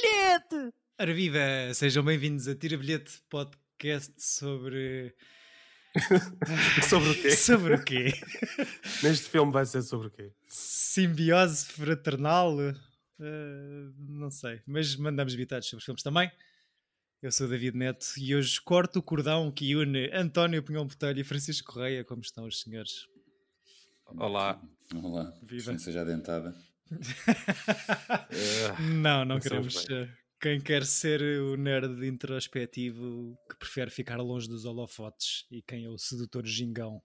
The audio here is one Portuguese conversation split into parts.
bilhete! Ora viva, sejam bem-vindos a Tira Bilhete Podcast sobre. sobre o quê? sobre o quê? Neste filme vai ser sobre o quê? Simbiose fraternal? Uh, não sei, mas mandamos bitados sobre os filmes também. Eu sou o David Neto e hoje corto o cordão que une António Pinhão Botelho e Francisco Correia. Como estão os senhores? Olá. Olá. Viva. Seja não, não queremos. Quem quer ser o nerd introspectivo que prefere ficar longe dos holofotes e quem é o sedutor gingão?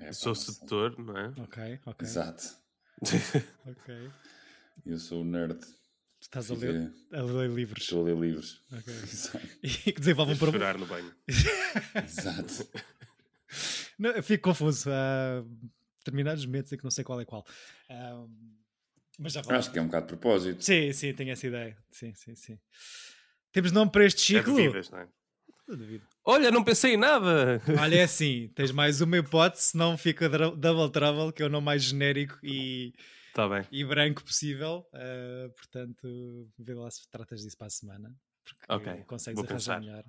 É, sou sedutor, não é? Ok, ok. Exato. ok. Eu sou o nerd. Estás a ler, a ler livros. Estou a ler livros. Ok. E que desenvolve um problema. no banho. Exato. Não, eu fico confuso. Há determinados momentos em que não sei qual é qual. Um, mas já Acho que é um bocado de propósito. Sim, sim, tenho essa ideia. Sim, sim, sim. Temos nome para este ciclo? É devidas, não é? Olha, não pensei em nada. Olha, é assim, tens mais uma hipótese, senão fica Double Trouble, que é o nome mais genérico e, tá bem. e branco possível. Uh, portanto, vê lá se tratas disso para a semana. Porque ok, consegues vou arranjar pensar. melhor.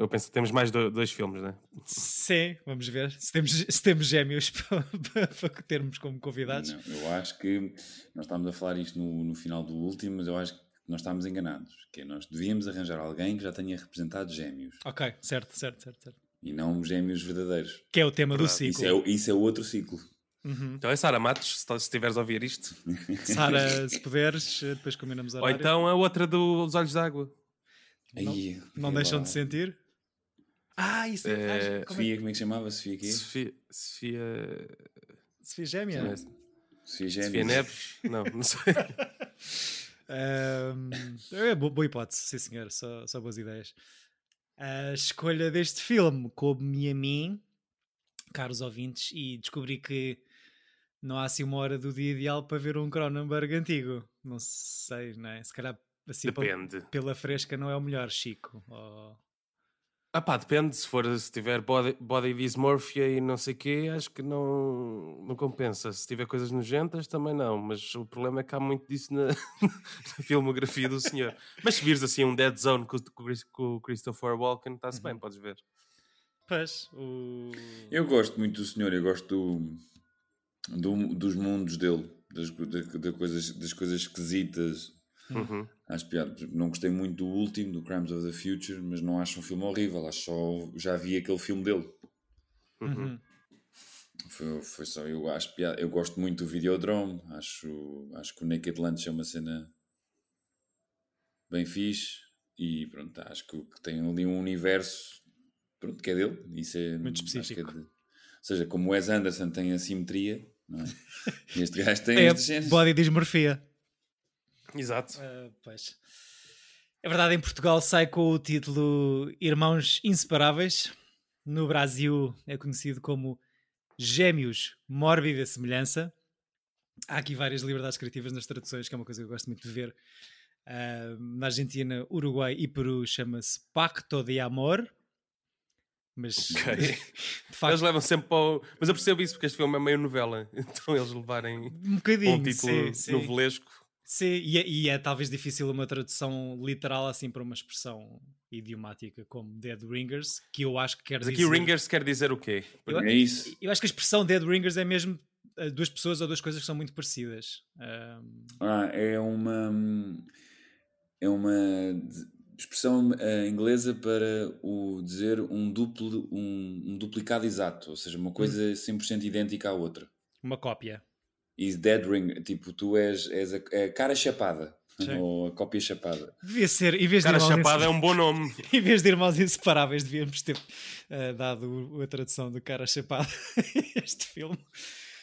Eu penso que temos mais dois filmes, né? Sim, vamos ver se temos, se temos gêmeos para, para termos como convidados. Não, eu acho que nós estávamos a falar isto no, no final do último, mas eu acho que nós estávamos enganados. Que é, nós devíamos arranjar alguém que já tenha representado gêmeos. Ok, certo, certo, certo. certo. E não gêmeos verdadeiros. Que é o tema do ciclo. Isso é, isso é o outro ciclo. Uhum. Então é Sara Matos, se estiveres a ouvir isto. Sara, se puderes, depois combinamos a Ou então a outra dos Olhos d'Água. Não, não deixam de sentir? Ah, isso é. é... Sofia, como é que chamava? Sofia quê? Sofia. Sofia. Sofia Gêmea? Sofia Gêmea. Sofia Neves? não, não sei. um, é boa, boa hipótese, sim senhor, só, só boas ideias. A escolha deste filme coube-me a mim, caros ouvintes, e descobri que não há assim uma hora do dia ideal para ver um Cronenberg antigo. Não sei, não é? Se calhar assim Depende. Pela, pela fresca não é o melhor, Chico. Ou... Ah pá, depende, se for se tiver body, body dysmorphia e não sei o quê, acho que não, não compensa. Se tiver coisas nojentas, também não. Mas o problema é que há muito disso na, na filmografia do senhor. Mas se vires assim um Dead Zone com, com o Christopher Walken, está-se uhum. bem, podes ver. Pois, o... Eu gosto muito do senhor, eu gosto do, do dos mundos dele, das, das, coisas, das coisas esquisitas, Uhum. Acho piada. Não gostei muito do último, do Crimes of the Future, mas não acho um filme horrível. Acho só. Já vi aquele filme dele. Uhum. Foi, foi só. Eu acho piada. Eu gosto muito do Videodrome. Acho, acho que o Naked Lunch é uma cena bem fixe. E pronto, acho que, que tem ali um universo pronto, que é dele. Isso é muito específico. É de, ou seja, como o Wes Anderson tem a simetria, não é? este gajo tem é estes body dismorfia. Exato. Uh, pois. É verdade, em Portugal sai com o título Irmãos Inseparáveis. No Brasil é conhecido como Gêmeos Mórbida Semelhança. Há aqui várias liberdades criativas nas traduções, que é uma coisa que eu gosto muito de ver. Uh, na Argentina, Uruguai e Peru chama-se Pacto de Amor. Mas okay. facto... eles levam sempre para o... Mas eu percebo isso porque este filme é meio novela. Então eles levarem um, bocadinho, um título sim, novelesco. Sim, e é, e é, talvez difícil uma tradução literal assim para uma expressão idiomática como Dead Ringers, que eu acho que quer Mas dizer... aqui Ringers quer dizer o quê? Eu, é isso. Eu acho que a expressão Dead Ringers é mesmo eh, duas pessoas ou duas coisas que são muito parecidas. Um... Ah, é uma... É uma expressão uh, inglesa para o dizer um, duplo, um, um duplicado exato, ou seja, uma coisa hum. 100% idêntica à outra. Uma cópia is dead ring, tipo, tu és, és a, a cara chapada. Sim. Ou a cópia chapada. Devia ser, em vez cara de chapada é um bom nome. em vez de irmãos inseparáveis, devíamos ter uh, dado a tradução do cara chapada este filme.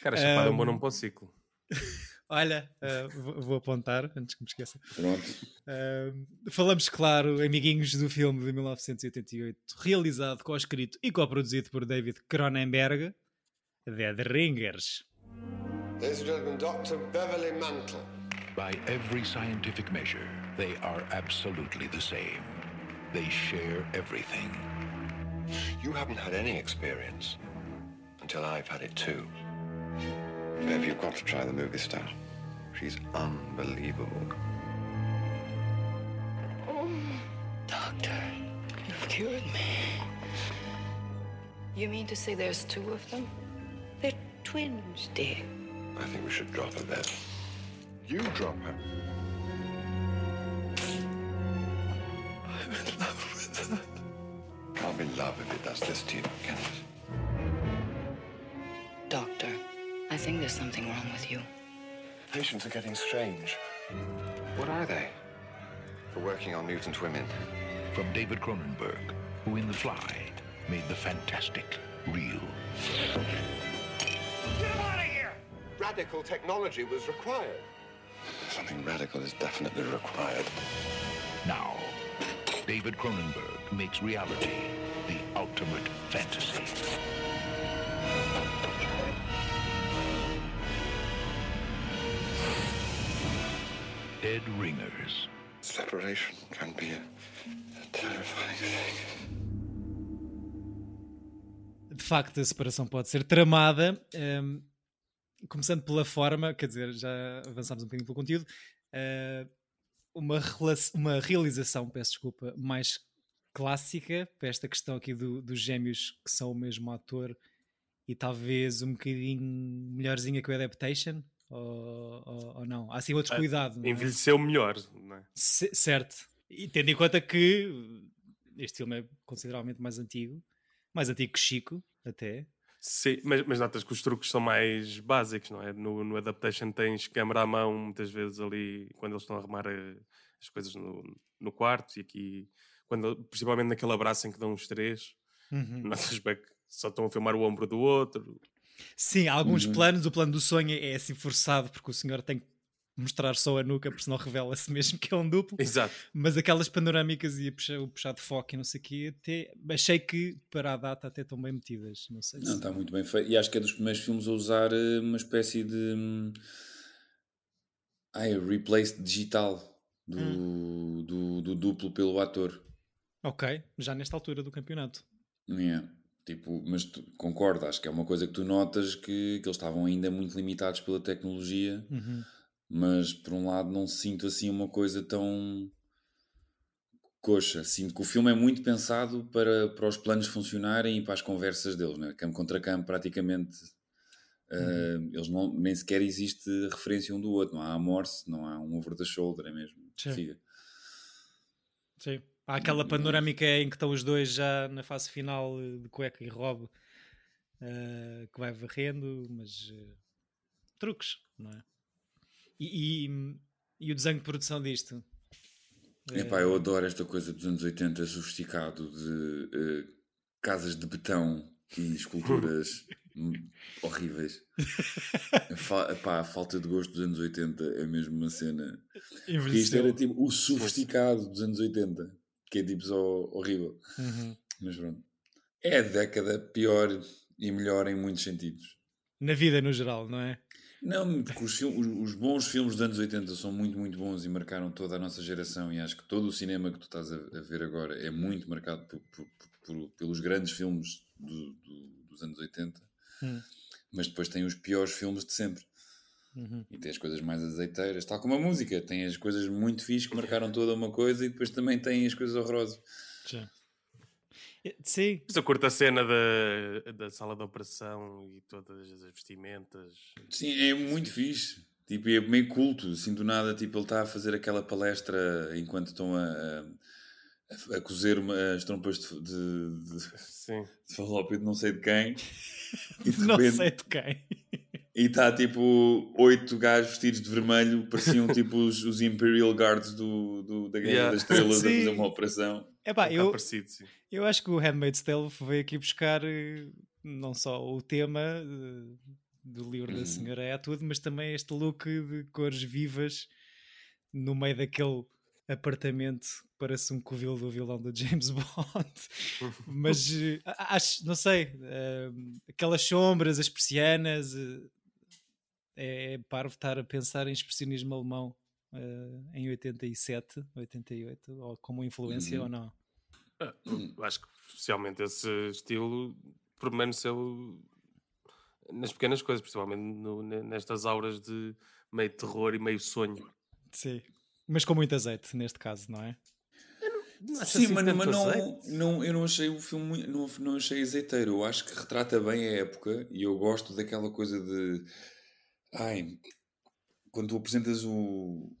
Cara chapada um... é um bom nome para o ciclo. Olha, uh, vou, vou, apontar antes que me esqueça. Pronto. Uh, falamos, claro, amiguinhos do filme de 1988, realizado, co-escrito e co-produzido por David Cronenberg, Dead Ringers. Ladies and gentlemen, Dr. Beverly Mantle. By every scientific measure, they are absolutely the same. They share everything. You haven't had any experience until I've had it too. Bev, you've got to try the movie star. She's unbelievable. Oh, doctor, you've cured me. You mean to say there's two of them? They're twins, dear. I think we should drop her then. You drop her. I'm in love with her. I'll be love if it does this to you, Kenneth. Doctor, I think there's something wrong with you. Patients are getting strange. What are they? For working on mutant women. From David Cronenberg, who in The Fly made the fantastic real. Radical technology was required. Something radical is definitely required. Now, David Cronenberg makes reality the ultimate fantasy. Dead Ringers. Separation can be a, a terrifying thing. De facto, a separação pode ser tramada. hum, começando pela forma, quer dizer, já avançámos um bocadinho pelo conteúdo. uh, uma, uma realização, peço desculpa, mais clássica para esta questão aqui do- dos gêmeos que são o mesmo ator e talvez um bocadinho melhorzinha que o Adaptation. Ou, ou- ou não? Há assim outro Ah, cuidado. é? Envelheceu melhor, não é? C- certo. E tendo em conta que este filme é consideravelmente mais antigo, mais antigo que Chico, até. Sim, mas, mas notas que os truques são mais básicos, não é? No, no Adaptation tens câmera à mão, muitas vezes ali, quando eles estão a arrumar eh, as coisas no, no quarto, e aqui, quando, principalmente naquele abraço em que dão os três, Uhum. notas bem que só estão a filmar o ombro do outro. Sim, há alguns Uhum. planos, o plano do sonho é assim forçado, porque o senhor tem que mostrar só a nuca, porque senão revela-se mesmo que é um duplo. Exato. Mas aquelas panorâmicas e puxar, o puxar de foco e não sei o quê, até, achei que para a data até estão bem metidas. Não sei Não, se... está muito bem feito. E acho que é dos primeiros filmes a usar eh, uma espécie de. hum, Ai, replace digital do, Hum. do, do duplo pelo ator. Ok, já nesta altura do campeonato. Yeah. Tipo, mas tu, concordo, acho que é uma coisa que tu notas que, que eles estavam ainda muito limitados pela tecnologia, Uhum. Mas por um lado não sinto assim uma coisa tão coxa. Sinto que o filme é muito pensado para, para os planos funcionarem e para as conversas deles, né? campo contra campo, praticamente. uh, eles não, nem sequer existe referência um do outro, não há amorce, não há um over the shoulder, é mesmo. Sim. Siga. Sim. Há aquela panorâmica em que estão os dois já na fase final de cueca e robe eh, que vai varrendo, mas eh, truques, não é? E, e, e o desenho de produção disto? Epá, eu adoro esta coisa dos anos 80 sofisticado de eh, casas de betão e esculturas horríveis. Fa- epá, a falta de gosto dos anos 80 é mesmo uma cena. Porque isto era tipo o sofisticado dos anos 80, que é tipo só horrível. Uhum. Mas pronto. É a década pior e melhor em muitos sentidos. Na vida no geral, não é? Não, porque os, os- bons filmes dos anos 80 são muito, muito bons e marcaram toda a nossa geração. E acho que todo o cinema que tu estás a, a ver agora é muito marcado por- por- por- pelos grandes filmes do- do- dos anos 80. Hum. Mas depois tem os piores filmes de sempre. Uhum. E tem as coisas mais azeiteiras, tal como a música. Tem as coisas muito fixes que marcaram toda uma coisa e depois também tem as coisas horrorosas. Já. Sim, Mas eu curto a cena da, da sala de operação e todas as vestimentas. Sim, é muito fixe. Tipo, é meio culto. Assim, do nada, tipo, ele está a fazer aquela palestra enquanto estão a, a, a cozer uma- as trompas de, de, de, Sim. de falópio de não sei de quem. E de não repente- sei de quem. E está, tipo, oito gajos vestidos de vermelho. Pareciam, tipo, os, os Imperial Guards do, do- da Guerra Yeah. das Estrelas a Sim. fazer uma operação. Epá, Está eu, parecido, sim. eu acho que o Handmaid's Tale veio aqui buscar eh, não só o tema eh, do livro da Uhum. senhora é tudo, mas também este look de cores vivas no meio daquele apartamento que parece um covil do vilão do James Bond. mas eh, acho, não sei, aquelas sombras, as persianas, eh, é parvo estar a pensar em expressionismo alemão em 87, 88, ou como influência Uhum. ou não. Ah, eu Acho que especialmente esse estilo permaneceu nas pequenas coisas, principalmente no- ne- nestas auras de meio terror e meio sonho. Sim. Mas com muito azeite, neste caso, não é? Não Sim, assim mas, mas não, não, eu não achei o filme, não, não achei azeiteiro. Eu acho que retrata bem a época e eu gosto daquela coisa de. Ai, quando tu apresentas o,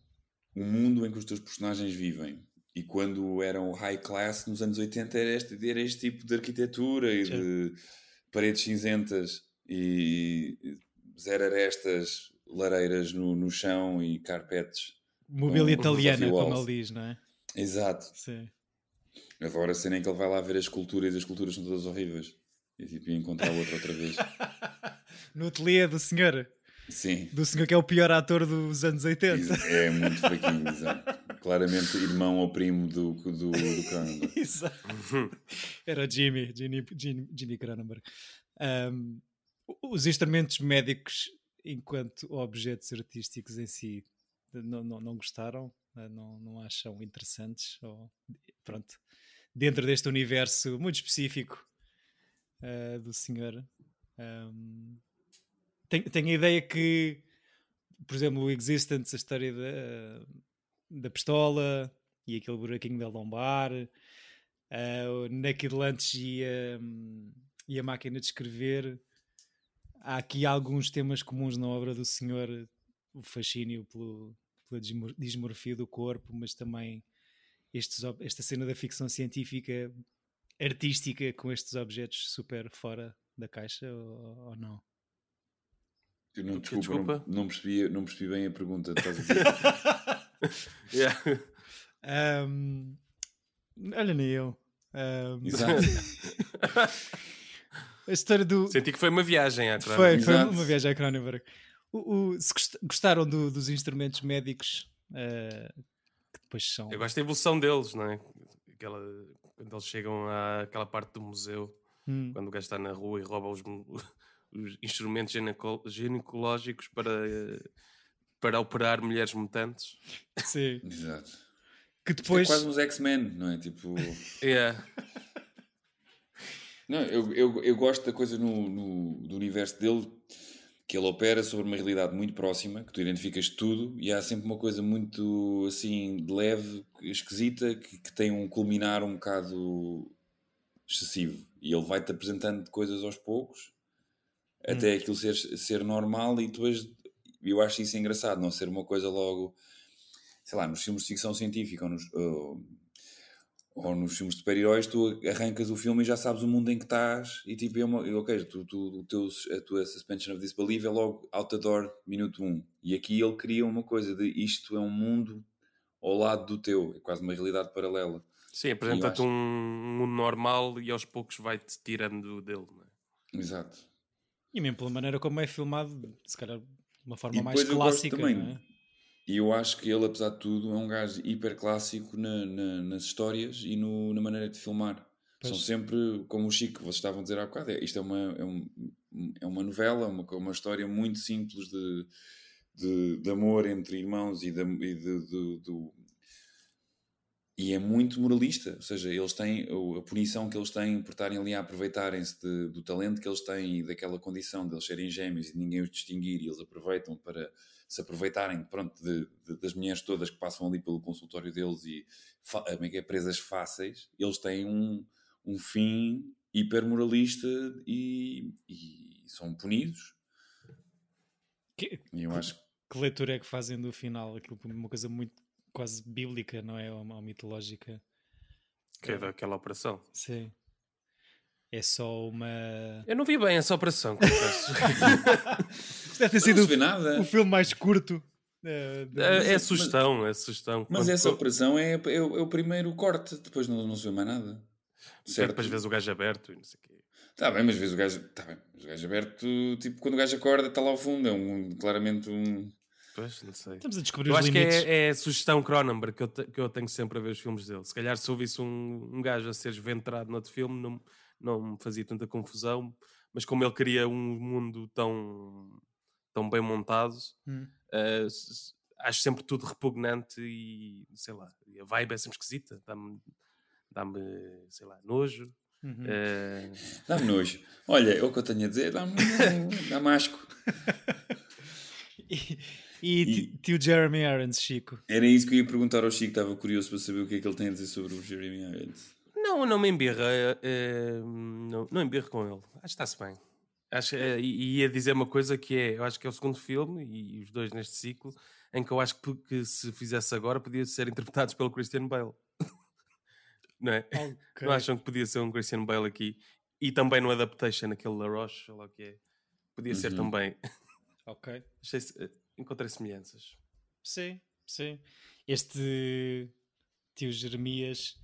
o mundo em que os teus personagens vivem e quando eram high class nos anos 80 era este, era este tipo de arquitetura e de paredes cinzentas e zero arestas, lareiras no, no chão e carpetes. Mobília italiana, como ele diz, não é? Exato. Sim. Agora a cena em que ele vai lá ver as esculturas e as esculturas são todas horríveis. E tipo, ia encontrar outra outra vez. No ateliê do senhor. Sim. Do senhor que é o pior ator dos anos 80. É muito fraquinho, exato. Claramente irmão ou primo do, do, do Cronenberg. Exato. Era Jimmy, Jimmy, Jimmy, Cronenberg. Um, os instrumentos médicos, enquanto objetos artísticos em si, não, não, não gostaram? Não, não acham interessantes? Ou, pronto, dentro deste universo muito específico eh, do senhor. Um, tenho, tenho a ideia que, por exemplo, o Existence, a história da, da pistola e aquele buraquinho da lombar, o Naked Lunch e a, e a máquina de escrever. Há aqui alguns temas comuns na obra do senhor, o fascínio pelo, pela dismor- dismorfia do corpo, mas também estes, esta cena da ficção científica artística com estes objetos super fora da caixa ou, ou não? Eu não, desculpa, Desculpa? Não, não percebi, não percebi bem a pergunta. Estás a dizer? Yeah. Ahm, olha, nem eu. Ahm, Exato. a história do. Senti que foi uma viagem à Foi, Cronenberg. foi Exato. uma viagem a Cronenberg. O, o- se gost- gostaram do- dos instrumentos médicos eh, que depois são. Eu gosto da evolução deles, não é? Aquela, quando eles chegam àquela parte do museu, Hum, quando o gajo está na rua e rouba os, os instrumentos gineco- ginecológicos para, eh, para operar mulheres mutantes. sim. Exato. Que Isto depois. É quase uns X-Men, não é? Tipo. Yeah. Não, eu, eu, eu gosto da coisa no, no- do universo dele que ele opera sobre uma realidade muito próxima, que tu identificas tudo e há sempre uma coisa muito assim de leve, esquisita, que, que tem um culminar um bocado excessivo. E ele vai-te apresentando coisas aos poucos até aquilo ser, ser normal e depois eu acho isso engraçado, não ser uma coisa logo, sei lá, nos filmes de ficção científica ou nos, ou- ou nos filmes de super-heróis, tu arrancas o filme e já sabes o mundo em que estás e tipo, é uma, ok, tu, tu, o teu, a tua suspension of disbelief é logo out the door, minuto 1. Um. E aqui ele cria uma coisa de isto é um mundo ao lado do teu, é quase uma realidade paralela. Sim, apresenta-te acho- um mundo normal e aos poucos vai-te tirando dele. Não é? Exato. E mesmo pela maneira como é filmado, se calhar uma forma mais depois eu clássica. também. é? E eu acho que ele, apesar de tudo, é um gajo hiper clássico na, na- nas histórias e no- na maneira de filmar. Pois. São sempre, como o Chico, vocês estavam a dizer há bocado, é, isto é uma, é, um- é uma novela, uma, uma história muito simples de, de, de amor entre irmãos e, de, e de- de- do- e é muito moralista, ou seja, eles têm a punição que eles têm por estarem ali a aproveitarem-se do talento que eles têm e daquela condição de eles serem gêmeos e ninguém os distinguir, e eles aproveitam para se aproveitarem pronto, de- de- das mulheres todas que passam ali pelo consultório deles e como é é, presas fáceis, eles têm um, um fim hiper moralista e, e são punidos. Que, eu acho que leitura é que fazem do final? Aquilo uma coisa muito quase bíblica, não é? Ou, ou mitológica. Que é daquela operação. Sim. É só uma. Eu não vi bem essa operação, confesso. Deve ter não sido o, nada. o filme mais curto. eh, de- é, é sugestão, é sugestão. Mas Quando- essa operação é, é, o, é o primeiro corte, depois não, não se vê mais nada. Certo? Depois vês o gajo aberto e não sei o quê. Está bem, mas vês o gajo. Está bem, mas o gajo aberto, tipo, quando o gajo acorda, está lá ao fundo. É um, claramente um. Pois, não sei. Estamos a descobrir Eu os acho que limites. é, é a sugestão Cronenberg que eu, te- que eu tenho sempre a ver os filmes dele. Se calhar se ouvisse um, um gajo a ser esventrado noutro filme não, não me fazia tanta confusão, mas como ele cria um mundo tão, tão bem montado, Hum. s- acho sempre tudo repugnante e sei lá, a vibe é sempre esquisita, dá-me, dá-me sei lá, nojo. Uhum. eh, Dá-me nojo. Olha, é o que eu tenho a dizer, dá-me dá asco. E, E, E- tio Jeremy Irons, Chico. Era isso que eu ia perguntar ao Chico, estava curioso para saber o que é que ele tem a dizer sobre o Jeremy Irons. Não, não me embirra. eh, eh, não, não embirro com ele. Acho que está-se bem. Acho, eh, e e ia dizer uma coisa que é: eu acho que é o segundo filme, e os dois neste ciclo, em que eu acho que, que se fizesse agora podia ser interpretados pelo Christian Bale. não é? Não acham que podia ser um Christian Bale aqui? E também no Adaptation, aquele La Roche, sei lá o que é. Podia ser Uhum. também. Ok. Achei, eh, encontrei semelhanças. Sim, sim. Este tio Jeremias,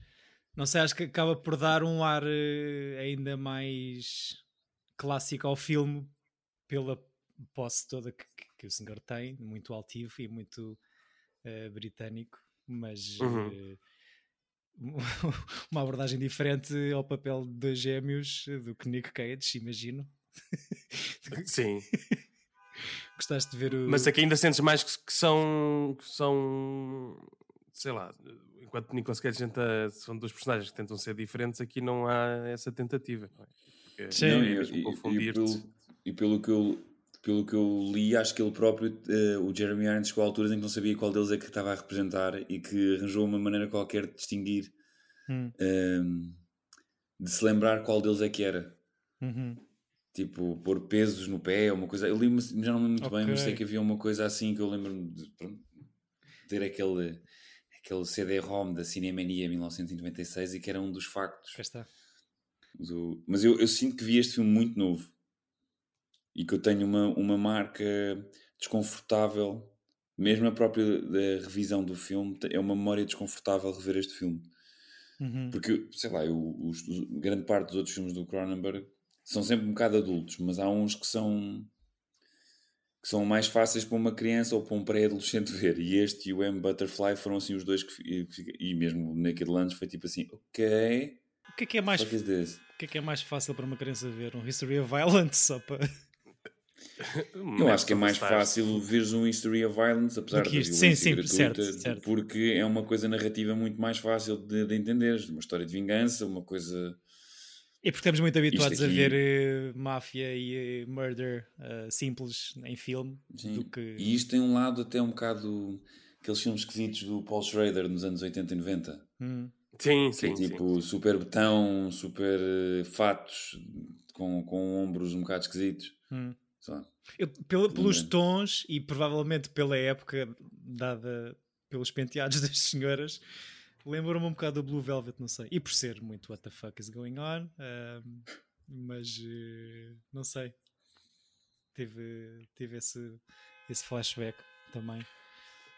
não sei, acho que acaba por dar um ar eh, ainda mais clássico ao filme pela posse toda que, que- o senhor tem, muito altivo e muito eh, britânico, mas Uhum. eh, uma abordagem diferente ao papel de dois gêmeos do que Nick Cage, imagino. Sim. Gostaste de ver o. Mas aqui ainda sentes mais que, que são. Que são. Sei lá. Enquanto Nicolas Cage tenta. São dois personagens que tentam ser diferentes, aqui não há essa tentativa. não é? Porque Sim. é Não, e- mesmo e- e pelo- E pelo que eu pelo que eu li, acho que ele próprio, eh, o Jeremy Irons, chegou a alturas em que não sabia qual deles é que estava a representar e que arranjou uma maneira qualquer de distinguir, Hum, ehm, de se lembrar qual deles é que era. uhum. Tipo, pôr pesos no pé, uma coisa. Eu li já não lembro muito bem, mas sei que havia uma coisa assim que eu lembro-me de pronto, ter aquele, aquele CD-ROM da Cinemania 1996 e que era um dos factos. Cá está. do- Mas eu, eu sinto que vi este filme muito novo e que eu tenho uma, uma marca desconfortável, mesmo a própria da revisão do filme, é uma memória desconfortável rever este filme. Uhum. Porque, sei lá, eu, os- grande parte dos outros filmes do Cronenberg são sempre um bocado adultos, mas há uns que são que são mais fáceis para uma criança ou para um pré-adolescente ver. E este e o M Butterfly foram assim os dois que e mesmo o Naked Lunch foi tipo assim, ok, O que é que é mais? O que é que é mais fácil para uma criança ver? Um History of Violence só para. Eu acho que é mais fácil veres um History of Violence, apesar da que isto. violência Sim, sim, gratuita, certo, certo. porque é uma coisa narrativa muito mais fácil de, de entenderes. Uma história de vingança, uma coisa... E porque estamos muito habituados aqui- a ver eh, máfia e eh, murder eh, simples em filme Sim. do que. E isto tem um lado até um bocado... Aqueles filmes esquisitos do Paul Schrader nos anos 80 e 90. Hum, Sim, é sim, tipo super betão, super fatos, com, com ombros um bocado esquisitos. hum. Eu, pelo- pelos tons e provavelmente pela época dada pelos penteados das senhoras, lembro-me um bocado do Blue Velvet, não sei. E por ser muito what the fuck is going on, mas eh, não sei. Tive, tive esse, esse flashback também.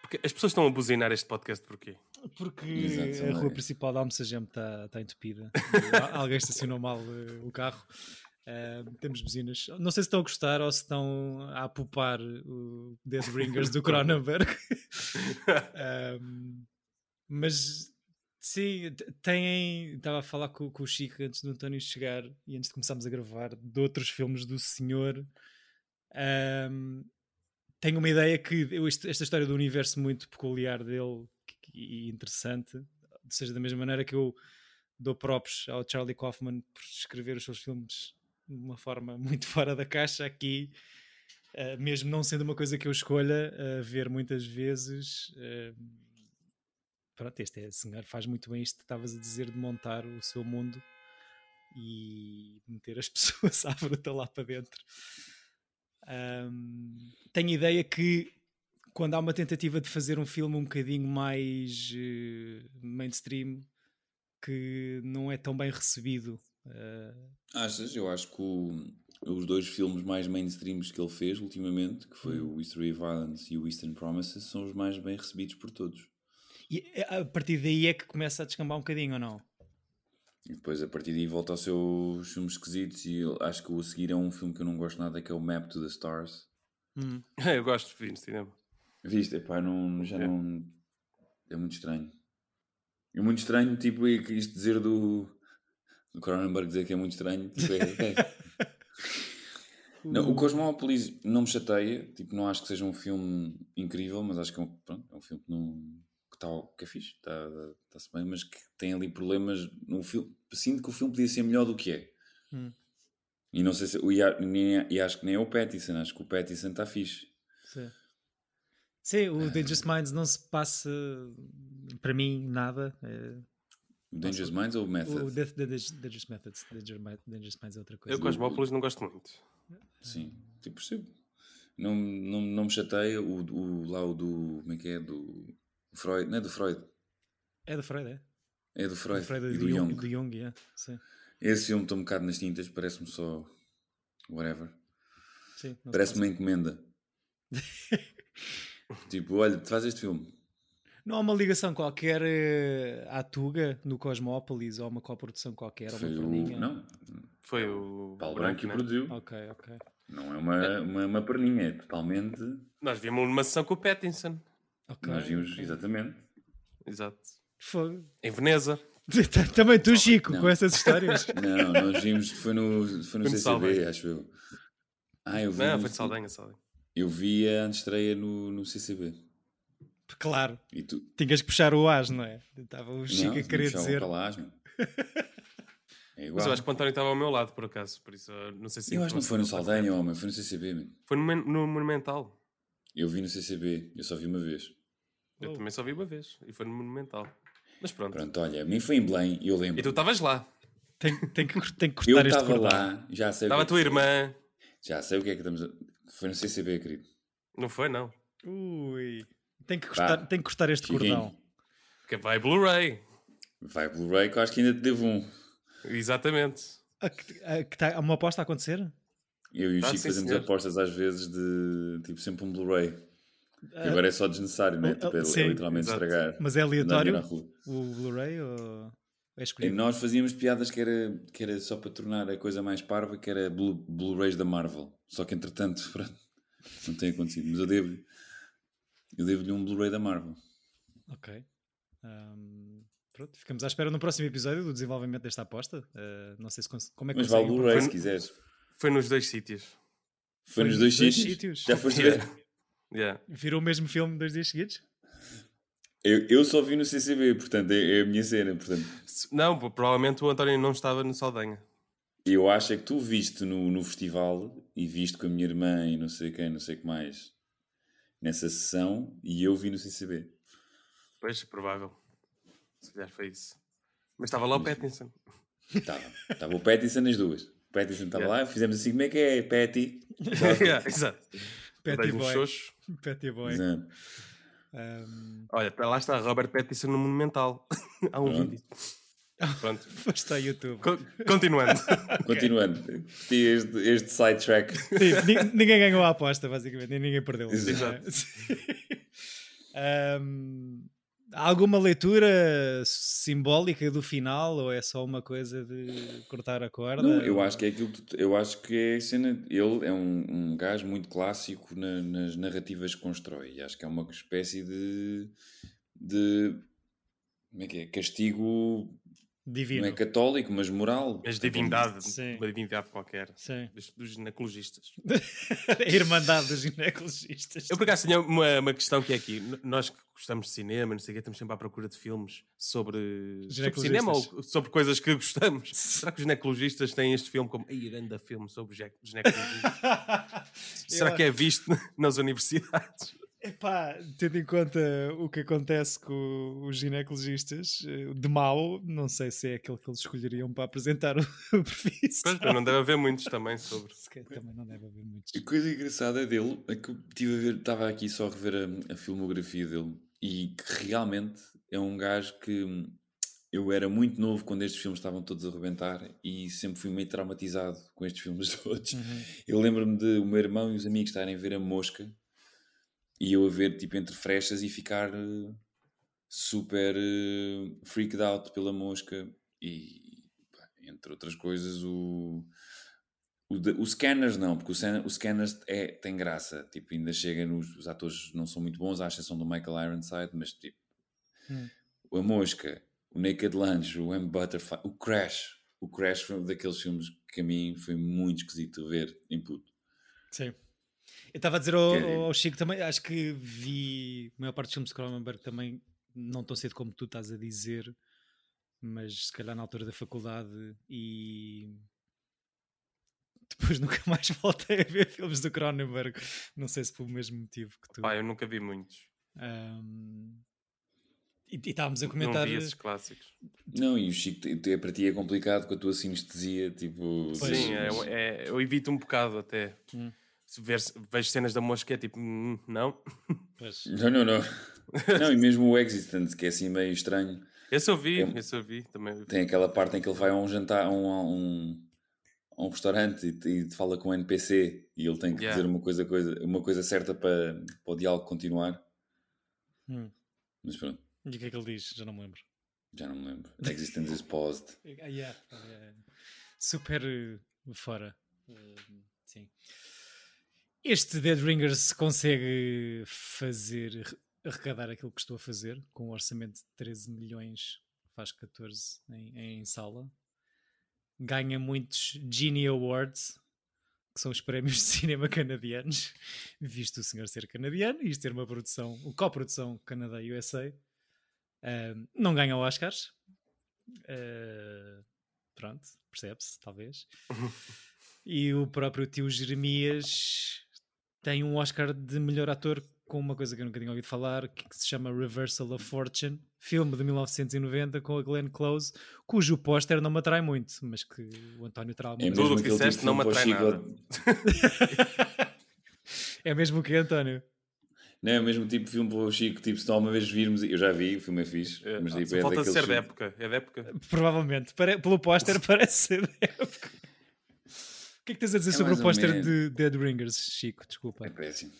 Porque as pessoas estão a buzinar este podcast porquê? Porque Exato, a rua principal da Almessagem está tá entupida. Al- Alguém estacionou mal eh, o carro. Eh, temos buzinas. Não sei se estão a gostar ou se estão a apupar o Death Ringers do Cronenberg. Um, mas sim, têm. Estava a falar com, com o Chico antes do António chegar e antes de começarmos a gravar de outros filmes do senhor. Um, tenho uma ideia que eu- esta história do universo muito peculiar dele e interessante, seja da mesma maneira que eu dou props ao Charlie Kaufman por escrever os seus filmes de uma forma muito fora da caixa aqui. Uh, mesmo não sendo uma coisa que eu escolha uh, ver muitas vezes, uh, pronto, este é, senhor faz muito bem isto que estavas a dizer de montar o seu mundo e meter as pessoas à fruta lá para dentro. Um, tenho ideia que quando há uma tentativa de fazer um filme um bocadinho mais eh, mainstream, que não é tão bem recebido. Uh, Achas? Eu acho que o- os dois filmes mais mainstreams que ele fez ultimamente, que foi o History of Violence e o Eastern Promises, são os mais bem recebidos por todos. E a partir daí é que começa a descambar um bocadinho, ou não? E depois a partir daí volta aos seus filmes esquisitos e acho que o a seguir é um filme que eu não gosto nada que é o Map to the Stars. Hum. Eu gosto de vir no cinema. Viste? Epá, não, já É. não... É muito estranho. É muito estranho, tipo, isto dizer do... Do Cronenberg dizer que é muito estranho. Tipo, é, é. Não, o Cosmópolis não me chateia, tipo, não acho que seja um filme incrível, mas acho que é um, pronto, é um filme que, não, que, tá, que é fixe, está-se tá, bem, mas que tem ali problemas no filme. Sinto que o filme podia ser melhor do que é. Hum. E não sei se. E, e acho que nem é o Pattison, acho que o Pattison está fixe. Sim. Sim, o Dangerous Minds não se passa para mim nada. é, O Dangerous Minds ou o Method? o Death Dangerous, Dangerous Methods. Dangerous, Mi- Dangerous Minds é outra coisa. Eu Cosmópolis não gosto muito. Sim, tipo, percebo. Não, não, não me chateia o, o, lá o do. Como é que é? Do Freud. Não é do Freud. É do Freud, é? É do Freud. Do Freud e e do Jung. Do Jung, yeah, sim. Esse filme está um bocado nas tintas, parece-me só. Whatever. Parece-me uma encomenda. tipo, olha, faz este filme. Não há uma ligação qualquer eh, à Tuga no Cosmópolis ou uma coprodução qualquer, ou uma Foi o. perninha? Não, Foi o. Paulo Branco, Branco que né? produziu. Ok, ok. Não é uma, uma, uma perninha, é totalmente. Nós vimos uma sessão com o Pattinson. Ok, Nós vimos, exatamente. Exato. Foi. Em Veneza. Também tu, Chico, Não. com essas histórias. Não, nós vimos, foi no, foi no Foi no CCB, Saldanha. acho eu. Ah, eu vi. Não, no- foi de Saldanha, Saldanha. Eu vi a antestreia no, no CCB. claro, E tu? tinhas que puxar o as, não é? Estava o Chico não, a querer o dizer. Calás, meu. É igual. Mas eu acho que o António estava ao meu lado, por acaso. Por isso, eu não sei se. Eu acho que não foi no Saldanha, homem, foi no CCB, meu. Foi no, no Monumental. Eu vi no CCB, eu só vi uma vez. Eu Oh. também só vi uma vez. E foi no Monumental. Mas pronto. Pronto, olha, a mim foi em Belém e eu lembro. E tu estavas lá. Tem, tem, que, tem que Eu cortar este estava cordão. lá, já sei Estava a que tua é que foi. irmã. Já sei o que é que estamos a... Foi no CCB, querido. Não foi, não. Ui. Tem que cortar, tem que cortar este Chiquinho. cordão. Porque vai Blu-ray. Vai Blu-ray que eu acho que ainda te devo um. Exatamente. Que- ah, que tá- há uma aposta a acontecer? Eu e o Ah, Chico sim, fazemos senhor. apostas às vezes de tipo sempre um Blu-ray. Que Ah, agora é só desnecessário, não é? ah, Tipo, é, é sim, literalmente exato. estragar. Mas é aleatório o Blu-ray ou é E escolhido? nós fazíamos piadas que era, que era só para tornar a coisa mais parva, que era Blu- Blu-rays da Marvel. Só que entretanto, não tem acontecido. Mas eu devo eu devo-lhe um Blu-ray da Marvel. Ok. Ahm, pronto, ficamos à espera no próximo episódio do desenvolvimento desta aposta. Ah, não sei se como é que Mas vale conseguem Blu-ray se quiseres. Foi nos dois sítios. Foi nos dois, sítios. sítios. Já foste ver? Yeah. Virou o mesmo filme dois dias seguidos? Eu, eu só vi no CCB, portanto é, é a minha cena. Portanto, Não, provavelmente o António não estava no Saldanha. eu acho é que tu viste no, no festival e viste com a minha irmã e não sei quem, não sei o que mais nessa sessão e eu vi no CCB. Pois, provável. Se calhar foi isso. Mas estava lá o Pattinson. Estava. Estava o Pattinson nas duas. O Pattinson estava Yeah. lá, fizemos assim, como é que é, Patty? Yeah, Exato. Petty um Boy. Petty Boy. Exato. Ahm, Olha, tá- lá está Robert Pattinson no Monumental. Há um Pronto. vídeo. Pronto. Foste ao YouTube. Co- continuando. Continuando, Tem este, este sidetrack. Sim, ni- ninguém ganhou a aposta, basicamente, e ninguém perdeu. Exato. Ahm, há alguma leitura simbólica do final ou é só uma coisa de cortar a corda? Não, eu acho que é aquilo que eu acho que é a cena. Ele é um, um gajo muito clássico na- nas narrativas que constrói. Acho que é uma espécie de. de como é que é? Castigo Divino. não é católico, mas moral. Mas divindade. Sim. Uma divindade qualquer. Sim. Dos, dos ginecologistas. a Irmandade dos ginecologistas. Eu por acaso tinha uma, uma questão que é aqui. Nós que gostamos de cinema, não sei o quê, estamos sempre à procura de filmes sobre, sobre cinema ou sobre coisas que gostamos. Será que os ginecologistas têm este filme como Ei, grande filme sobre gine- ginecologistas? Será que é visto nas universidades? Epá, tendo em conta o que acontece com os ginecologistas, eh, de mau, não sei se é aquele que eles escolheriam para apresentar o, perfil. Pois, não deve haver muitos também sobre. Se calhar Também não deve haver muitos. A coisa engraçada dele é que eu tive a ver, estava aqui só a rever a, a filmografia dele e que realmente é um gajo que eu era muito novo quando estes filmes estavam todos a rebentar e sempre fui meio traumatizado com estes filmes todos. Uhum. Eu lembro-me de o meu irmão e os amigos estarem a ver a mosca e eu a ver tipo entre frechas e ficar eh, super eh, freaked out pela mosca e pá, entre outras coisas o o, de- o Scanners não, porque o, Scanners- o Scanners é, tem graça, tipo, ainda chega nos os atores não são muito bons, à exceção do Michael Ironside, mas tipo Hum. a Mosca, o Naked Lunch, o M Butterfly, o Crash, o Crash foi um daqueles filmes que a mim foi muito esquisito ver em puto. Sim. Eu estava a dizer ao, é- ao Chico também, acho que vi a maior parte dos filmes de Cronenberg também, não tão cedo como tu estás a dizer, mas se calhar na altura da faculdade e depois nunca mais voltei a ver filmes do Cronenberg. Não sei se pelo mesmo motivo que tu. Pá, eu nunca vi muitos. Ahm, e, e estávamos a Não comentar. vi esses clássicos. Não, e o Chico, te- te- para ti é complicado com a tua sinestesia, tipo... Pois. Sim, é, é- eu evito um bocado até. Hum. Se ver, vejo cenas da mosca é tipo, hum, não. Pois. Não, não, não. Não, e mesmo o Existence, que é assim meio estranho, Esse eu vi, É- esse eu vi também. tem aquela parte em que ele vai a um jantar, a um, a um, a um restaurante e, e fala com um NPC e ele tem que Yeah. dizer uma coisa, coisa, uma coisa certa para, para o diálogo continuar. Hum. Mas pronto, E o que é que ele diz? Já não me lembro. já não me lembro. Existence is paused. Ah, yeah, é super eh, fora. Eh, sim. Este Dead Ringers consegue fazer, arrecadar aquilo que estou a fazer, com um orçamento de 13 milhões, faz 14 em, em sala. Ganha muitos Genie Awards, que são os prémios de cinema canadianos, visto o senhor ser canadiano e ter uma produção, uma coprodução Canadá-USA. Ahm, não ganha Oscars, Uh, pronto, percebe-se, talvez. e o próprio tio Jeremias tem um Oscar de melhor ator com uma coisa que eu nunca tinha ouvido falar, que se chama Reversal of Fortune, filme de 1990 com a Glenn Close, cujo póster não me atrai muito, mas que o António terá alguma É. Tudo o mesmo que disseste tipo não me atrai Chico- É mesmo o que, António? Não é o mesmo tipo de filme para o Chico, tipo, se não uma vez virmos, eu já vi, o filme é fixe, É, mas tipo, é falta de ser da época. É da época. Provavelmente, pare- pelo póster parece ser da época. O que é que tens a dizer É sobre o póster de Dead Ringers, Chico? Desculpa. É péssimo.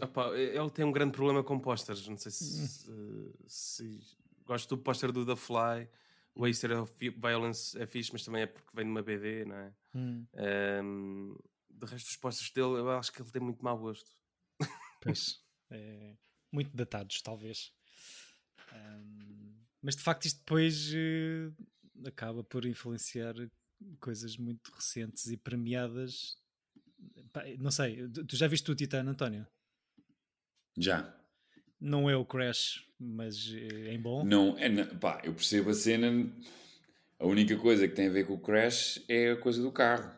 Opá, ele tem um grande problema com posters. Não sei Hum. se, se- gosto do póster do The Fly. O Acer of Violence é fixe, mas também é porque vem de uma BD, não é? Hum, Ahm, de resto, os posters dele, eu acho que ele tem muito mau gosto. Pois. É, muito datados, talvez. Ahm, mas de facto, isto depois eh, acaba por influenciar coisas muito recentes e premiadas. Pá, não sei, tu já viste o Titã, António? Já. Não é o Crash, mas eh, em bom. Não, é, não- pá, eu percebo a cena. A única coisa que tem a ver com o Crash é a coisa do carro.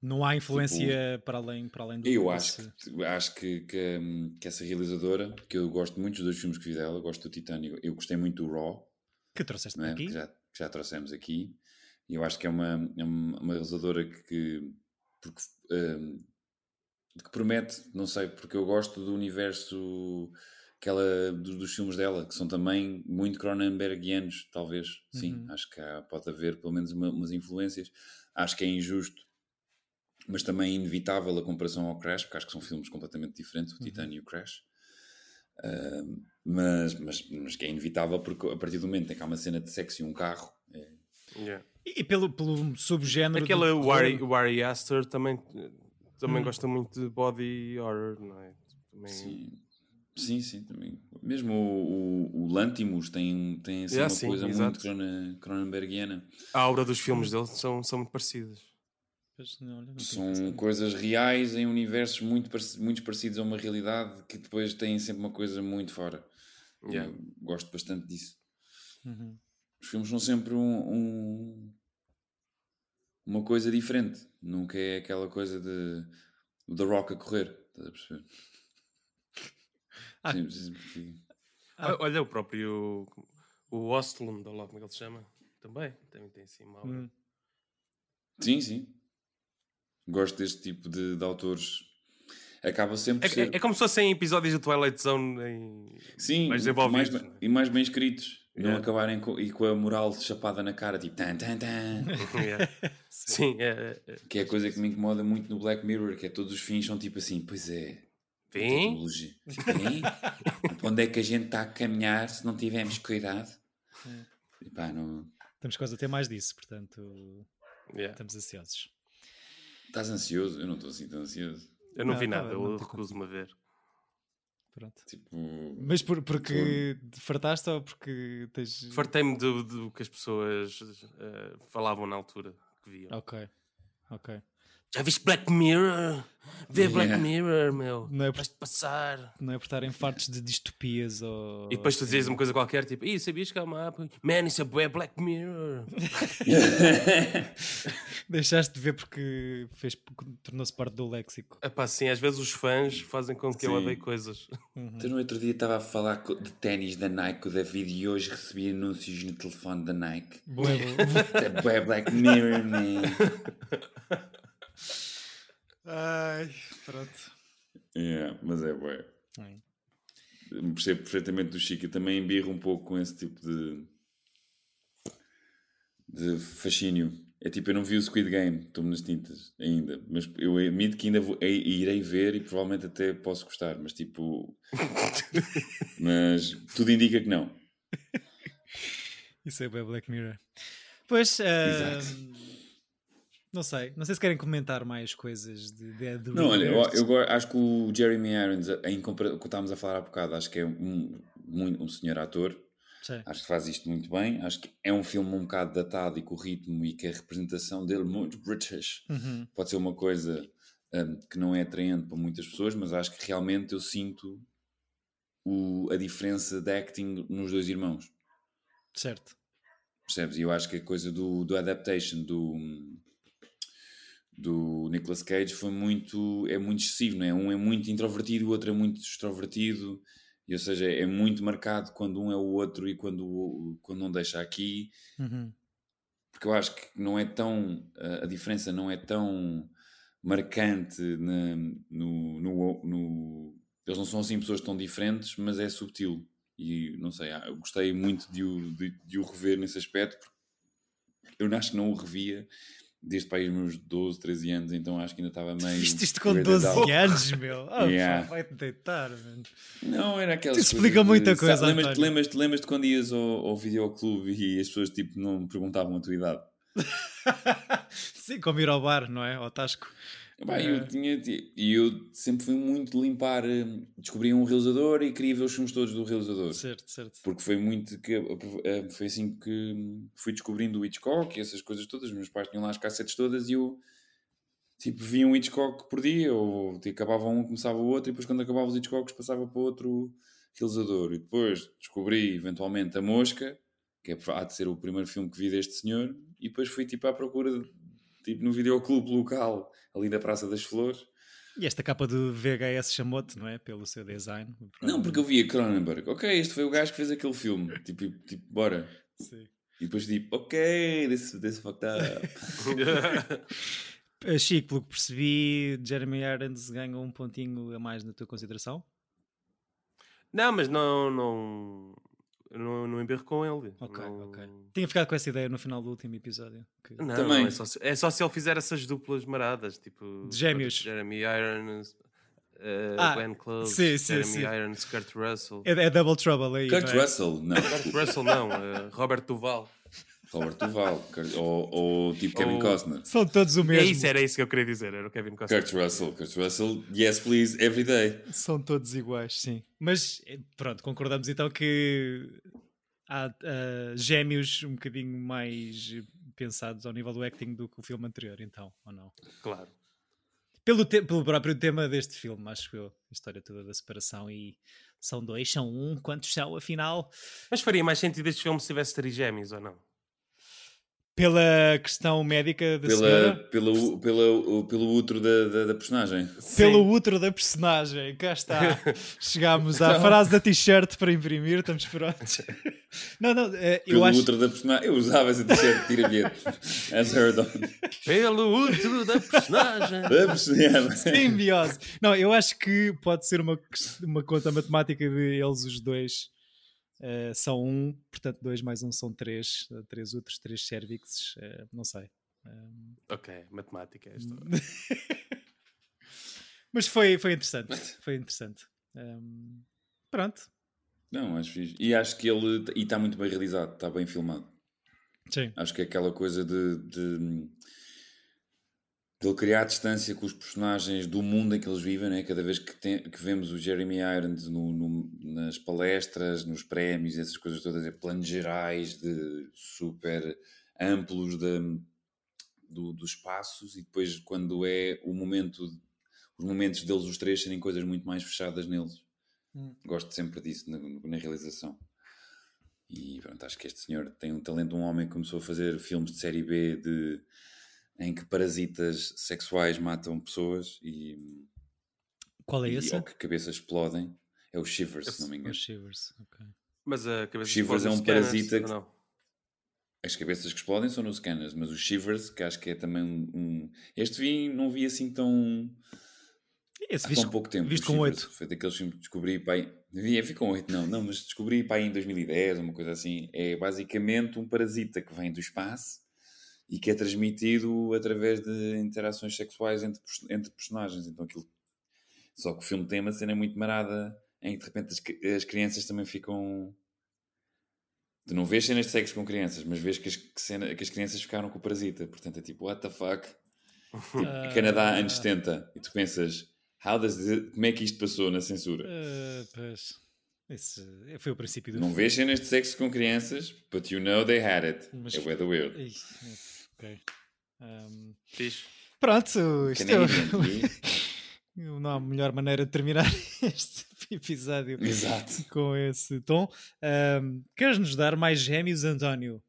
Não há influência para, além, para além do. Eu acho que, acho que, que, hum, que essa realizadora, que eu gosto muito dos dois filmes que vi dela, gosto do Titânio, eu gostei muito do Raw, que trouxeste é? aqui. que, já, que já trouxemos aqui, e eu acho que é uma, é uma realizadora que, que, porque, hum, que promete, não sei, porque eu gosto do universo que ela, do- dos filmes dela, que são também muito Cronenbergianos, talvez, sim, Uhum. acho que há- pode haver pelo menos uma- umas influências, acho que é injusto mas também é inevitável a comparação ao Crash, porque acho que são filmes completamente diferentes, o Titanic e o Crash. Ah, mas, mas, mas que é inevitável porque a partir do momento em que há uma cena de sexo e um carro, Yeah. E, e pelo, pelo subgénero. do Aquele o Ari, terror. o Ari Aster também, também Hum. gosta muito de body horror, não é? Também... sim, sim, sim, também. Mesmo o, o, o Lantimos tem, tem assim, Yeah, uma sim, coisa exato. muito Cronen- Cronenbergiana. A aura dos filmes dele são, são muito parecidas. Não, não São pensado. coisas reais em universos muito, muito parecidos a uma realidade que depois têm sempre uma coisa muito fora. Yeah. Eu gosto bastante disso. Uhum. Os filmes são sempre um, um- uma coisa diferente. Nunca é aquela coisa de The Rock a correr. Estás a perceber? Ah. Sim, sim, porque- Ah. Olha, o próprio o Ostlund, ou lá como é que ele se chama, também, também tem assim uma aura. Hum. sim, sim. Gosto deste tipo de, de autores. Acaba sempre É, por ser. é- é como se fossem episódios do Twilight Zone em... sim, mais mais desenvolvidos, é? e mais bem escritos. Não Yeah. acabarem com, e com a moral chapada na cara, tipo tan, tan, tan. Yeah. Sim, é, é, que é a coisa que me incomoda muito no Black Mirror, que é todos os fins são tipo assim, pois é, Vem? Para onde é que a gente está a caminhar se não tivermos cuidado? E pá, não... Estamos quase a ter mais disso, portanto, Yeah. estamos ansiosos. Estás ansioso? Eu não estou assim tão ansioso. Eu não, Não, vi nada, eu não te recuso-me a ver. Pronto. Tipo, Mas por, porque te fartaste ou porque tens. Fartei-me do, do que as pessoas eh, falavam na altura que viam. Ok, ok. Já viste Black Mirror? Vê Black Yeah. Mirror, meu. Não é por- passar. Não é por estarem fartos de distopias ou. E depois tu dizias uma coisa qualquer, tipo, Ih, sabias que há uma app? Man, isso é bué Black Mirror. Deixaste de ver porque fez, tornou-se parte do léxico. Epá, assim, às vezes os fãs fazem com que eu Sim. odeie coisas. Então, no outro dia estava a falar de ténis da Nike o David e hoje recebi anúncios no telefone da Nike. Boa, boa. É bué Black Mirror, man. Ai, pronto. Yeah, mas é bué. Ai. Me Percebo perfeitamente do Chico. Eu também embirro um pouco com esse tipo de... de fascínio. É tipo, eu não vi o Squid Game, estou-me nas tintas ainda, mas eu admito que ainda vou, e- irei ver e provavelmente até posso gostar, mas tipo. mas tudo indica que não. Isso é bem Black Mirror. Pois, ah, Exato. Não sei. Não sei se querem comentar mais coisas de, de, de Não, olha, eu, eu acho que o Jeremy Irons, em compara- que estávamos a falar há bocado, acho que é um, muito, um senhor ator. Sim. Acho que faz isto muito bem. Acho que é um filme um bocado datado e com o ritmo e que a representação dele muito British Uhum. pode ser uma coisa hum, que não é atraente para muitas pessoas, mas acho que realmente eu sinto o- a diferença de acting nos dois irmãos. Certo. Percebes? E eu acho que a coisa do, do adaptation do, do Nicolas Cage foi muito, é muito excessivo, não é? Um é muito introvertido, o outro é muito extrovertido, e, ou seja, é muito marcado quando um é o outro e quando, quando não deixa aqui, Uhum. porque eu acho que não é tão, a a diferença não é tão marcante na- no, no, no- eles não são assim pessoas tão diferentes, mas é subtil. E não sei, ah, eu gostei muito de o, de, de o rever nesse aspecto, porque eu acho que não o revia aí os meus 12, 13 anos, então acho que ainda estava meio. Viste isto com weirded 12 out. anos, meu. Oh, Yeah. vai-te deitar, mano. Não, era aquelas Isso explica de- muita sabe, coisa, Lembras-te António. lembras lembras quando ias ao, ao videoclube e as pessoas tipo, não me perguntavam a tua idade? Sim, como ir ao bar, não é? Ao Tasco. É. eu tinha, e eu sempre fui muito limpar, hum, descobri um realizador e queria ver os filmes todos do realizador. Certo, certo. Porque foi muito que eh, foi assim que hum, fui descobrindo o Hitchcock e essas coisas todas. Meus pais tinham lá as cassetes todas e eu tipo via um Hitchcock por dia, ou tipo, acabava um, começava o outro, e depois quando acabava os Hitchcocks passava para outro realizador. E depois descobri eventualmente a Mosca, que é, há de ser o primeiro filme que vi deste senhor, e depois fui tipo à procura de, tipo no videoclube local ali da Praça das Flores. E esta capa do VHS chamou-te, não é? Pelo seu design. Não, porque eu via Cronenberg. Ok, este foi o gajo que fez aquele filme. Tipo, tipo bora. Sim. E depois tipo, ok, this, this fucked up. Eh, Chico, pelo que percebi, Jeremy Irons ganha um pontinho a mais na tua consideração. não, mas não, não, não, não emberro com ele. Ok, Não- ok. Tinha ficado com essa ideia no final do último episódio. que- Não, Também. não, é, só se, é só se ele fizer essas duplas maradas, tipo De gêmeos. Jeremy Irons, uh, Ah, Glenn Close, sim, sim, Jeremy sim. Irons, Kurt Russell. É, é Double Trouble aí. Kurt é? Russell, não. Kurt Russell não, uh, Robert Duval. Robert Duval. Ou, ou tipo Kevin Ou- Costner. São todos o É mesmo. isso, era isso que eu queria dizer, era o Kevin Costner. Kurt Russell, Kurt Russell, yes please, every day. São todos iguais, sim. Mas eh, pronto, concordamos então que há ah, gêmeos um bocadinho mais pensados ao nível do acting do que o filme anterior, então, ou não? Claro. Pelo, te- pelo próprio tema deste filme, acho eu, a história toda da separação e são dois, são um, quantos são afinal? Mas faria mais sentido este filme se tivesse trigêmeos ou não? Pela questão médica da Pela, senhora? pela, u- pelo útero da, da, da personagem. Pelo útero da personagem, cá está. Chegámos à frase da t-shirt para imprimir, estamos prontos. Não, não, eh, eu Pelo acho. útero da personagem. Eu usava essa t-shirt tira bilhete. As heard on. Pelo útero da personagem. Da personagem. Simbiose. Não, eu acho que pode ser uma, uma conta matemática de eles os dois eh, são um, portanto, dois mais um são três, eh, três úteros, três cervixes, eh, não sei. Eh, ok, matemática. é Esta. mas foi, foi interessante. Foi interessante. Ehm, pronto. Não, acho fixe. E acho que ele. E está muito bem realizado, está bem filmado. Sim. Acho que é aquela coisa de, de, de ele criar distância com os personagens do mundo em que eles vivem, né? cada vez que, tem- que vemos o Jeremy Irons no- no- nas palestras, nos prémios, essas coisas todas, é planos gerais, de super amplos, de do, dos espaços e depois quando é o momento, os momentos deles os três serem coisas muito mais fechadas neles. Hum. Gosto sempre disso na, na realização. E pronto, acho que este senhor tem um talento, um homem que começou a fazer filmes de série B de, em que parasitas sexuais matam pessoas e, Qual é e esse? ou que cabeças explodem. É o Shivers, se não me engano. Os Shivers, ok. Mas a cabeça Shivers é um scanners, parasita que- não? As cabeças que explodem são nos scanners, mas os Shivers, que acho que é também um. Este vi, não vi assim tão. Esse há viste, tão pouco tempo. viste os com. 8. Foi daqueles filmes que descobri para aí. Vi, vi com 8, não, não, mas descobri para aí em 2010, uma coisa assim. É basicamente um parasita que vem do espaço e que é transmitido através de interações sexuais entre, entre personagens. Então aquilo. Só que o filme tem uma cena muito marada em que de repente as, as crianças também ficam. Tu não vês cenas de sexo com crianças, mas vês que as, que cena- que as crianças ficaram com o parasita. Portanto é tipo, what the fuck? Tipo, Ah. Canadá, anos 70. E tu pensas, how does it- como é que isto passou na censura? Ah, pois. Esse foi o princípio do Não filme. vês cenas de sexo com crianças, but you know they had it. Mas- É weather weird. Ok. Ahm, Fixe. pronto, isto é, Canadian. não há melhor maneira de terminar este episódio Exato. com esse tom. Ahm, queres nos dar mais gêmeos, António?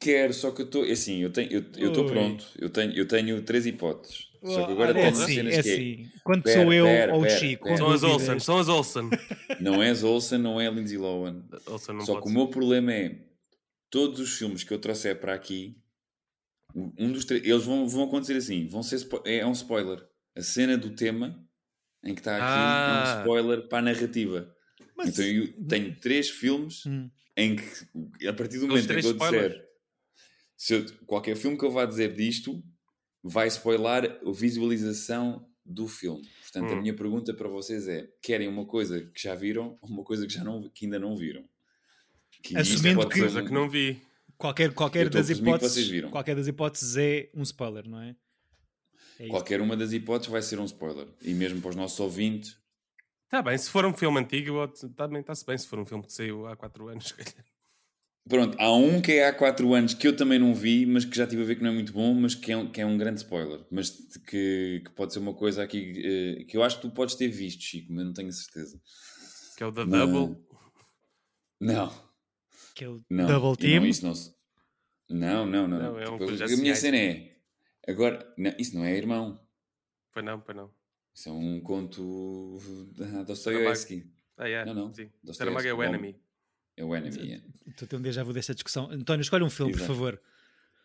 Quero, só que eu estou. Assim, eu tenho- eu estou pronto. Eu tenho, eu tenho três hipóteses. Só que Ah, agora é tenho assim, cenas é que é- assim. Quando Pera, sou eu pera, ou o Chico, pera. São as Olsen, são as Olsen. Não és Olsen, não é Lindsay Lohan. Olsen não Só pode que o ser. meu problema é todos os filmes que eu trouxer para aqui, um dos eles vão, vão acontecer assim, vão ser é, é um spoiler. A cena do tema em que está aqui é Ah. um spoiler para a narrativa. Mas- Então eu tenho três filmes Hum. em que a partir do Os momento em que eu disser se eu- qualquer filme que eu vá dizer disto vai spoiler a visualização do filme. Portanto, a Hum. minha pergunta para vocês é: querem uma coisa que já viram ou uma coisa que, já não, que ainda não viram? Que Assumindo que- um- que não vi. Qualquer, qualquer das hipóteses, vocês viram. qualquer das hipóteses é um spoiler, não é? É. Qualquer uma das hipóteses vai ser um spoiler. E mesmo para os nossos ouvintes, Está bem, se for um filme antigo, também está-se bem. Se for um filme que saiu há 4 anos, se calhar. Pronto, há um que é há 4 anos que eu também não vi, mas que já estive a ver que não é muito bom, mas que é um, que é um grande spoiler. Mas que, que pode ser uma coisa aqui eh, que eu acho que tu podes ter visto, Chico, mas não tenho certeza. que é o The Não. Double. Não, Aquele não. double team. Não, isso não, se- não, não, não. Não, não. é um Tipo, a minha cena é. Agora, não, isso não é irmão. Pois não, pois não. Isso é um conto da Dostoevsky. Ah, é. Não, não. Sim. Saramago é o enemy. É o enemy. é. Estou a ter um déjà vu desta discussão. António, escolhe um filme, por Exato. favor.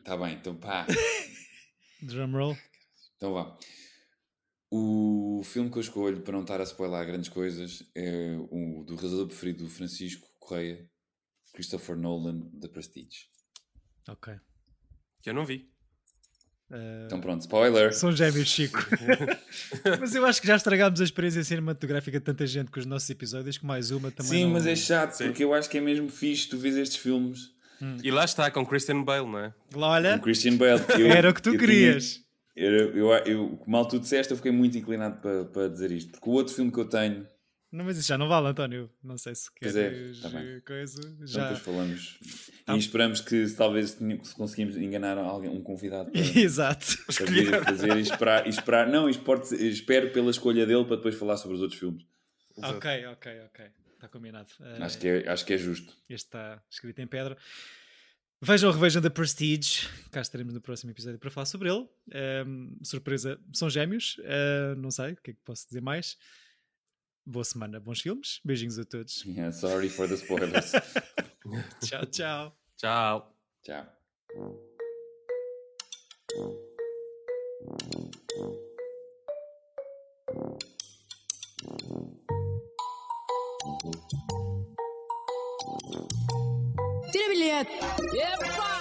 Tá bem, então pá. Drumroll. Então vá. O filme que eu escolho para não estar a spoiler grandes coisas é o do realizador preferido do Francisco Correia, Christopher Nolan, The Prestige. Ok. Que eu não vi. Uh, Então pronto, spoiler! São gêmeos, Chico. Mas eu acho que já estragámos a experiência cinematográfica de tanta gente com os nossos episódios, que mais uma também. Sim, não- mas é chato, Sim. porque eu acho que é mesmo fixe tu vês estes filmes E lá está, com Christian Bale, não é? Lá, Olha, com Christian Bale. Eu- era o que tu eu tinha- querias. eu, eu, eu, mal tu disseste, eu fiquei muito inclinado para, para dizer isto, porque o outro filme que eu tenho, Não, mas isso já não vale, António. Não sei se Pois queres é, tá coisa. então Já. depois falamos, Tá. e esperamos que se talvez conseguimos enganar alguém, um convidado para, Exato. para vir fazer e esperar, e esperar não, ser- espero pela escolha dele para depois falar sobre os outros filmes. Exato. Ok, ok, ok. Está combinado. Eh, Acho que, é, acho que é justo. Este está escrito em pedra. Vejam ou revejam The Prestige. Cá estaremos no próximo episódio para falar sobre ele. Ehm, surpresa, são gêmeos. Eh, não sei o que é que posso dizer mais. Boa semana, bons filmes. Beijinhos a todos. Yeah, sorry for the spoilers. tchau, tchau. Tchau. Tchau. Tira bilhete! Epa!